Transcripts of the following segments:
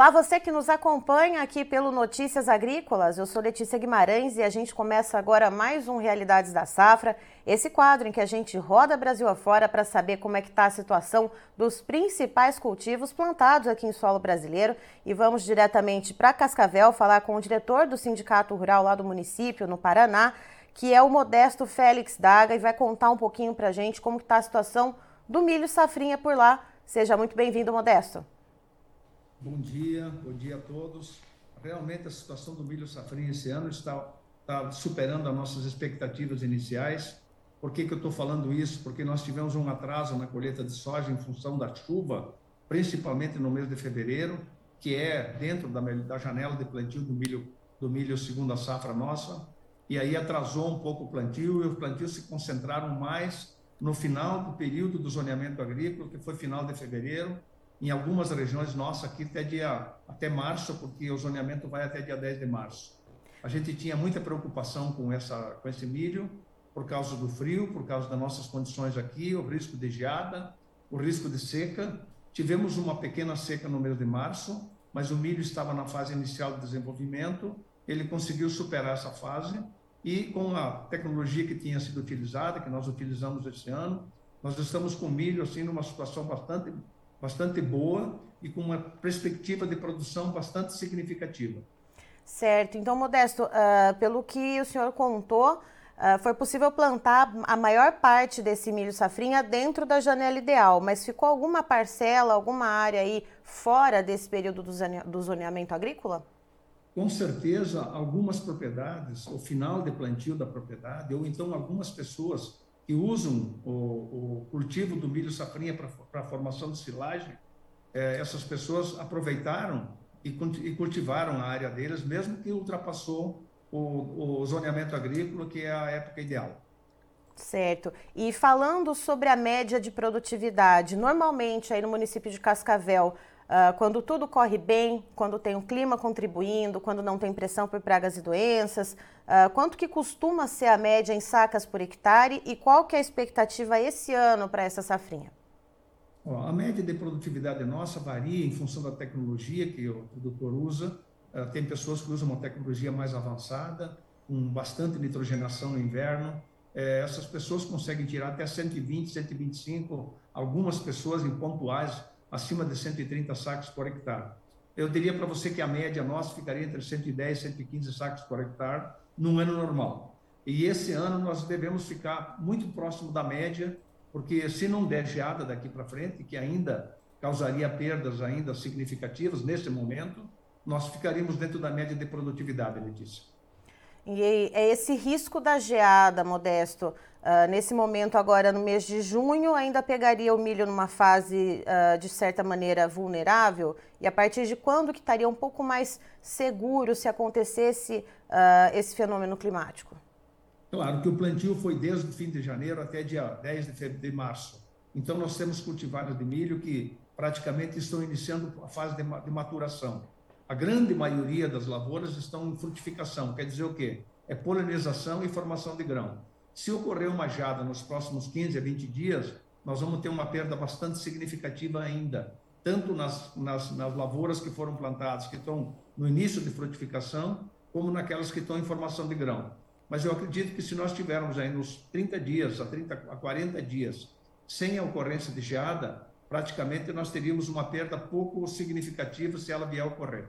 Olá, você que nos acompanha aqui pelo Notícias Agrícolas. Eu sou Letícia Guimarães e a gente começa agora mais um Realidades da Safra, esse quadro em que a gente roda Brasil afora para saber como é que está a situação dos principais cultivos plantados aqui em solo brasileiro. E vamos diretamente para Cascavel falar com o diretor do Sindicato Rural lá do município, no Paraná, que é o Modesto Félix Daga, e vai contar um pouquinho para a gente como está a situação do milho safrinha por lá. Seja muito bem-vindo, Modesto. Bom dia, bom dia a todos. Realmente a situação do milho safrinha esse ano está, está superando as nossas expectativas iniciais. Por que, que eu estou falando isso? Porque nós tivemos um atraso na colheita de soja em função da chuva, principalmente no mês de fevereiro, que é dentro da, da janela de plantio do milho, do milho segunda safra nossa. E aí atrasou um pouco o plantio e os plantios se concentraram mais no final do período do zoneamento agrícola, que foi final de fevereiro, em algumas regiões nossas aqui até dia até março, porque o zoneamento vai até dia 10 de março. A gente tinha muita preocupação com essa com esse milho por causa do frio, por causa das nossas condições aqui, o risco de geada, o risco de seca. Tivemos uma pequena seca no mês de março, mas o milho estava na fase inicial de desenvolvimento, ele conseguiu superar essa fase e com a tecnologia que tinha sido utilizada, que nós utilizamos esse ano, nós estamos com milho assim numa situação bastante bastante boa e com uma perspectiva de produção bastante significativa. Certo. Então, Modesto, uh, pelo que o senhor contou, uh, foi possível plantar a maior parte desse milho safrinha dentro da janela ideal, mas ficou alguma parcela, alguma área aí fora desse período do zoneamento agrícola? Com certeza, algumas propriedades, o final de plantio da propriedade, ou então algumas pessoas que usam o, o cultivo do milho safrinha para a formação de silagem, é, essas pessoas aproveitaram e, e, cultivaram a área deles, mesmo que ultrapassou o, o zoneamento agrícola, que é a época ideal. Certo. E falando sobre a média de produtividade, normalmente aí no município de Cascavel, Uh, quando tudo corre bem, quando tem o clima contribuindo, quando não tem pressão por pragas e doenças, uh, quanto que costuma ser a média em sacas por hectare e qual que é a expectativa esse ano para essa safrinha? a média de produtividade nossa varia em função da tecnologia que o produtor usa. Uh, tem pessoas que usam uma tecnologia mais avançada, com bastante nitrogenação no inverno. Eh, essas pessoas conseguem tirar até 120, 125, algumas pessoas em pontuais acima de 130 sacos por hectare. Eu diria para você que a média nossa ficaria entre 110 e 115 sacos por hectare num ano normal. E esse ano nós devemos ficar muito próximo da média, porque se não der geada daqui para frente, que ainda causaria perdas ainda significativas nesse momento, nós ficaríamos dentro da média de produtividade, Letícia. E é esse risco da geada, Modesto, uh, nesse momento agora no mês de junho, ainda pegaria o milho numa fase, uh, de certa maneira, vulnerável? E a partir de quando que estaria um pouco mais seguro se acontecesse uh, esse fenômeno climático? Claro que o plantio foi desde o fim de janeiro até dia 10 de, de março. Então, nós temos cultivares de milho que praticamente estão iniciando a fase de, de maturação a grande maioria das lavouras estão em frutificação. Quer dizer o quê? É polinização e formação de grão. Se ocorrer uma geada nos próximos 15 a 20 dias, nós vamos ter uma perda bastante significativa ainda, tanto nas, nas, nas lavouras que foram plantadas, que estão no início de frutificação, como naquelas que estão em formação de grão. Mas eu acredito que se nós tivermos aí nos 30 dias, a 30 a 40 dias, sem a ocorrência de geada, praticamente nós teríamos uma perda pouco significativa se ela vier a ocorrer.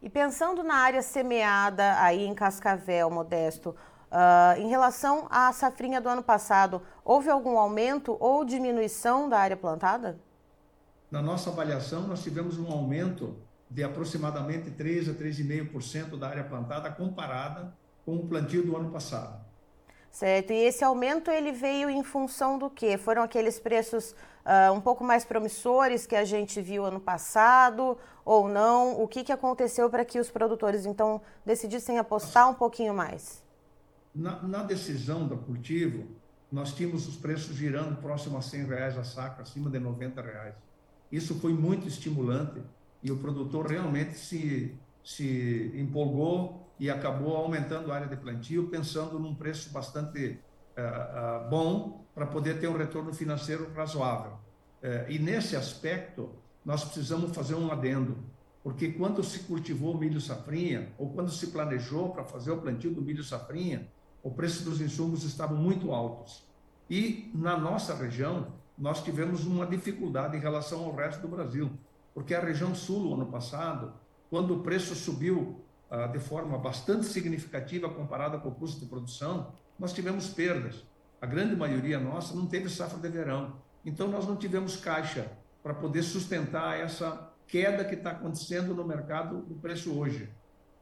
E pensando na área semeada aí em Cascavel, Modesto, uh, em relação à safrinha do ano passado, houve algum aumento ou diminuição da área plantada? Na nossa avaliação, nós tivemos um aumento de aproximadamente 3 a 3,5% da área plantada comparada com o plantio do ano passado. Certo. E esse aumento ele veio em função do quê? Foram aqueles preços uh, um pouco mais promissores que a gente viu ano passado ou não? O que, que aconteceu para que os produtores então decidissem apostar um pouquinho mais? Na, na, decisão do cultivo, nós tínhamos os preços girando próximo a 100 reais a saca, acima de 90 reais. Isso foi muito estimulante e o produtor realmente se, se empolgou e acabou aumentando a área de plantio, pensando num preço bastante uh, uh, bom para poder ter um retorno financeiro razoável. Uh, e nesse aspecto, nós precisamos fazer um adendo, porque quando se cultivou o milho safrinha, ou quando se planejou para fazer o plantio do milho safrinha, o preço dos insumos estavam muito altos. E na nossa região, nós tivemos uma dificuldade em relação ao resto do Brasil, porque a região sul, ano passado, quando o preço subiu ah, de forma bastante significativa comparada com o custo de produção, nós tivemos perdas. A grande maioria nossa não teve safra de verão. Então, nós não tivemos caixa para poder sustentar essa queda que está acontecendo no mercado do preço hoje.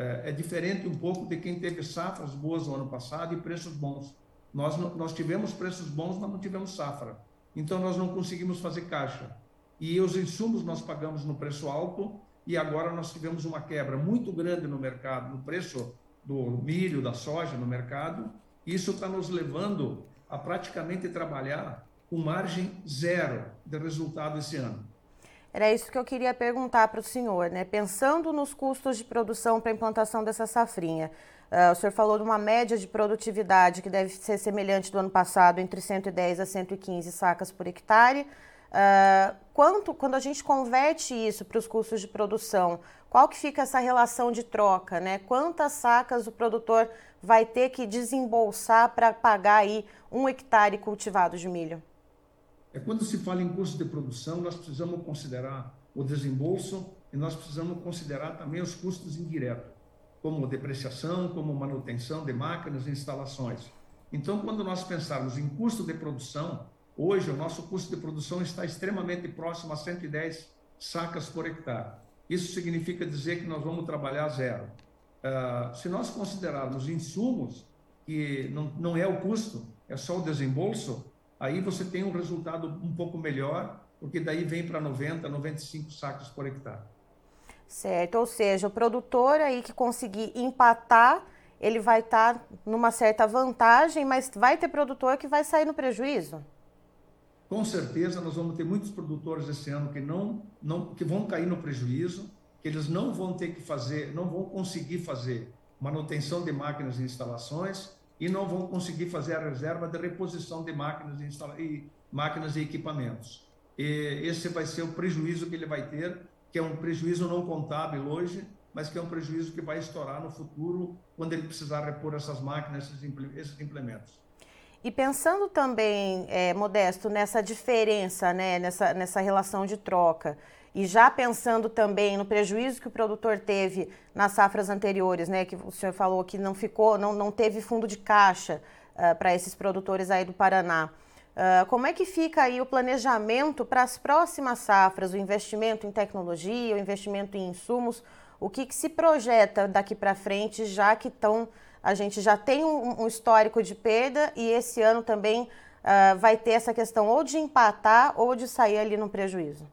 É, é, diferente um pouco de quem teve safras boas no ano passado e preços bons. Nós, nós tivemos preços bons, mas não tivemos safra. Então, nós não conseguimos fazer caixa. E os insumos nós pagamos no preço alto e agora nós tivemos uma quebra muito grande no mercado, no preço do milho, da soja no mercado. Isso está nos levando a praticamente trabalhar com margem zero de resultado esse ano. Era isso que eu queria perguntar para o senhor, né? Pensando nos custos de produção para a implantação dessa safrinha, uh, o senhor falou de uma média de produtividade que deve ser semelhante do ano passado, entre 110 a 115 sacas por hectare. Uh, quanto, quando a gente converte isso para os custos de produção, qual que fica essa relação de troca, né? Quantas sacas o produtor vai ter que desembolsar para pagar aí um hectare cultivado de milho? É quando se fala em custo de produção, nós precisamos considerar o desembolso e nós precisamos considerar também os custos indiretos, como depreciação, como manutenção de máquinas e instalações. Então, quando nós pensarmos em custo de produção, Hoje, o nosso custo de produção está extremamente próximo a 110 sacas por hectare. Isso significa dizer que nós vamos trabalhar zero. Uh, se nós considerarmos insumos, que não, não é o custo, é só o desembolso, aí você tem um resultado um pouco melhor, porque daí vem para 90, 95 sacas por hectare. Certo, ou seja, o produtor aí que conseguir empatar, ele vai estar tá numa certa vantagem, mas vai ter produtor que vai sair no prejuízo? com certeza nós vamos ter muitos produtores esse ano que não, não que vão cair no prejuízo, que eles não vão ter que fazer, não vão conseguir fazer manutenção de máquinas e instalações e não vão conseguir fazer a reserva de reposição de máquinas e, e máquinas e equipamentos. E esse vai ser o prejuízo que ele vai ter, que é um prejuízo não contábil hoje, mas que é um prejuízo que vai estourar no futuro quando ele precisar repor essas máquinas, esses implementos. E pensando também, é, Modesto, nessa diferença, né, nessa, nessa relação de troca, e já pensando também no prejuízo que o produtor teve nas safras anteriores, né, que o senhor falou que não ficou, não, não teve fundo de caixa uh, para esses produtores aí do Paraná. Uh, como é que fica aí o planejamento para as próximas safras, o investimento em tecnologia, o investimento em insumos, o que, que se projeta daqui para frente, já que estão a gente já tem um, um histórico de perda e esse ano também uh, vai ter essa questão ou de empatar ou de sair ali no prejuízo.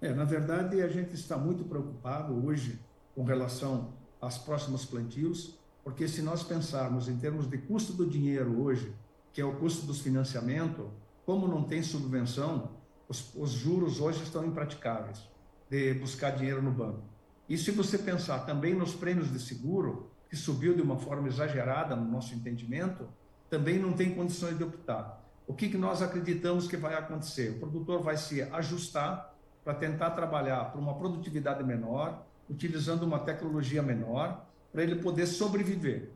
É, na verdade, a gente está muito preocupado hoje com relação aos próximos plantios, porque se nós pensarmos em termos de custo do dinheiro hoje, que é o custo dos financiamentos, como não tem subvenção, os, os juros hoje estão impraticáveis de buscar dinheiro no banco. E se você pensar também nos prêmios de seguro, que subiu de uma forma exagerada no nosso entendimento, também não tem condições de optar. O que, que nós acreditamos que vai acontecer? O produtor vai se ajustar para tentar trabalhar para uma produtividade menor, utilizando uma tecnologia menor, para ele poder sobreviver.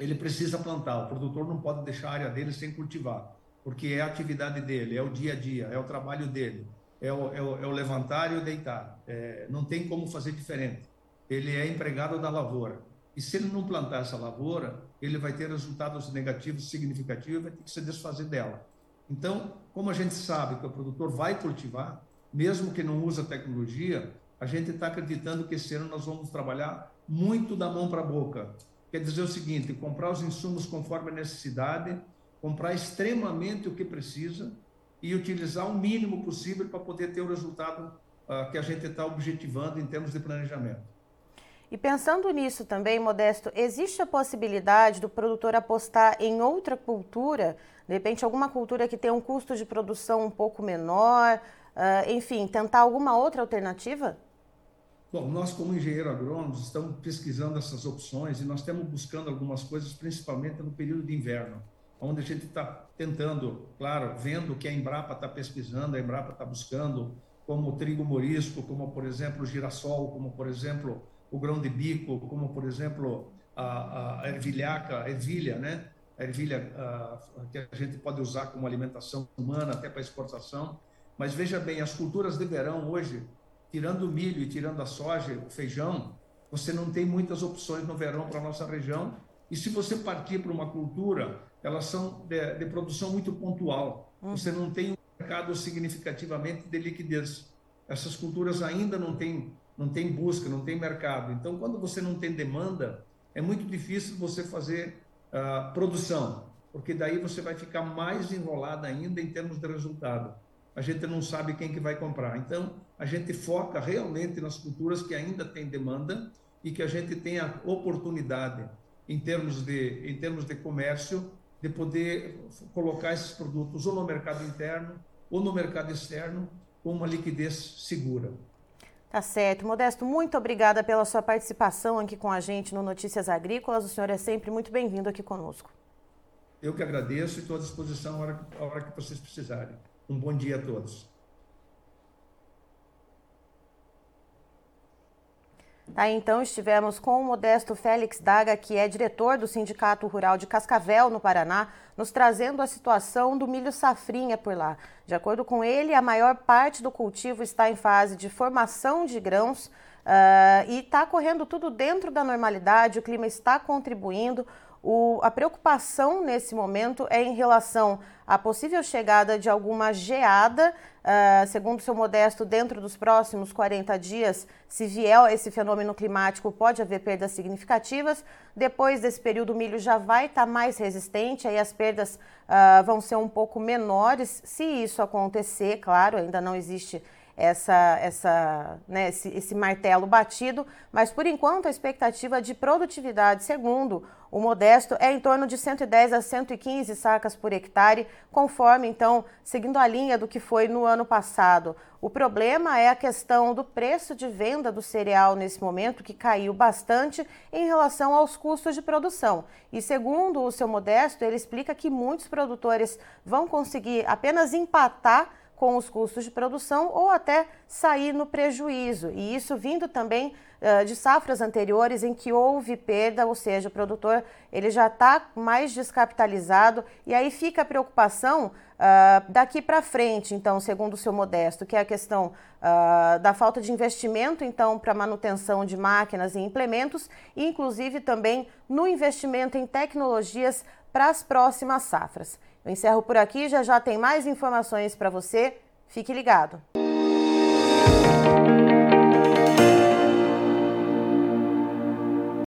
Ele precisa plantar, o produtor não pode deixar a área dele sem cultivar, porque é a atividade dele, é o dia a dia, é o trabalho dele, é o, é o, é o levantar e o deitar. É, não tem como fazer diferente. Ele é empregado da lavoura. E se ele não plantar essa lavoura, ele vai ter resultados negativos significativos e vai ter que se desfazer dela. Então, como a gente sabe que o produtor vai cultivar, mesmo que não use tecnologia, a gente está acreditando que esse ano nós vamos trabalhar muito da mão para a boca. Quer dizer o seguinte: comprar os insumos conforme a necessidade, comprar extremamente o que precisa e utilizar o mínimo possível para poder ter o resultado uh, que a gente está objetivando em termos de planejamento. E pensando nisso também, Modesto, existe a possibilidade do produtor apostar em outra cultura, de repente alguma cultura que tenha um custo de produção um pouco menor, uh, enfim, tentar alguma outra alternativa? Bom, nós como engenheiro agrônomo estamos pesquisando essas opções e nós estamos buscando algumas coisas, principalmente no período de inverno, onde a gente está tentando, claro, vendo que a Embrapa está pesquisando, a Embrapa está buscando como o trigo morisco, como, por exemplo, o girassol, como, por exemplo, o grão de bico, como, por exemplo, a, a ervilhaca, ervilha, né? A ervilha a, que a gente pode usar como alimentação humana, até para exportação. Mas veja bem, as culturas de verão hoje, tirando o milho e tirando a soja, o feijão, você não tem muitas opções no verão para a nossa região. E se você partir para uma cultura, elas são de, de produção muito pontual. Uhum. Você não tem um mercado significativamente de liquidez. Essas culturas ainda não têm não tem busca, não tem mercado. Então, quando você não tem demanda, é muito difícil você fazer uh, produção, porque daí você vai ficar mais enrolado ainda em termos de resultado. A gente não sabe quem que vai comprar. Então, a gente foca realmente nas culturas que ainda têm demanda e que a gente tem a oportunidade, em termos de, em termos de comércio, de poder colocar esses produtos ou no mercado interno ou no mercado externo com uma liquidez segura. Tá certo. Modesto, muito obrigada pela sua participação aqui com a gente no Notícias Agrícolas. O senhor é sempre muito bem-vindo aqui conosco. Eu que agradeço e estou à disposição a hora, a hora que vocês precisarem. Um bom dia a todos. Tá, então estivemos com o Modesto Félix Daga, que é diretor do Sindicato Rural de Cascavel, no Paraná, nos trazendo a situação do milho safrinha por lá. De acordo com ele, a maior parte do cultivo está em fase de formação de grãos uh, e está correndo tudo dentro da normalidade, o clima está contribuindo. O, a preocupação nesse momento é em relação à possível chegada de alguma geada, uh, segundo seu modesto, dentro dos próximos 40 dias, se vier esse fenômeno climático, pode haver perdas significativas. Depois desse período, o milho já vai estar tá mais resistente, aí as perdas uh, vão ser um pouco menores. Se isso acontecer, claro, ainda não existe essa, essa, né, esse, esse martelo batido, mas por enquanto a expectativa de produtividade, segundo o Modesto, é em torno de 110 a 115 sacas por hectare, conforme então, seguindo a linha do que foi no ano passado. O problema é a questão do preço de venda do cereal nesse momento, que caiu bastante em relação aos custos de produção. E segundo o seu Modesto, ele explica que muitos produtores vão conseguir apenas empatar com os custos de produção ou até sair no prejuízo. E isso vindo também uh, de safras anteriores em que houve perda, ou seja, o produtor ele já está mais descapitalizado e aí fica a preocupação uh, daqui para frente, então, segundo o seu modesto, que é a questão uh, da falta de investimento, então, para manutenção de máquinas e implementos, e inclusive também no investimento em tecnologias para as próximas safras. Eu encerro por aqui, já já tem mais informações para você. Fique ligado.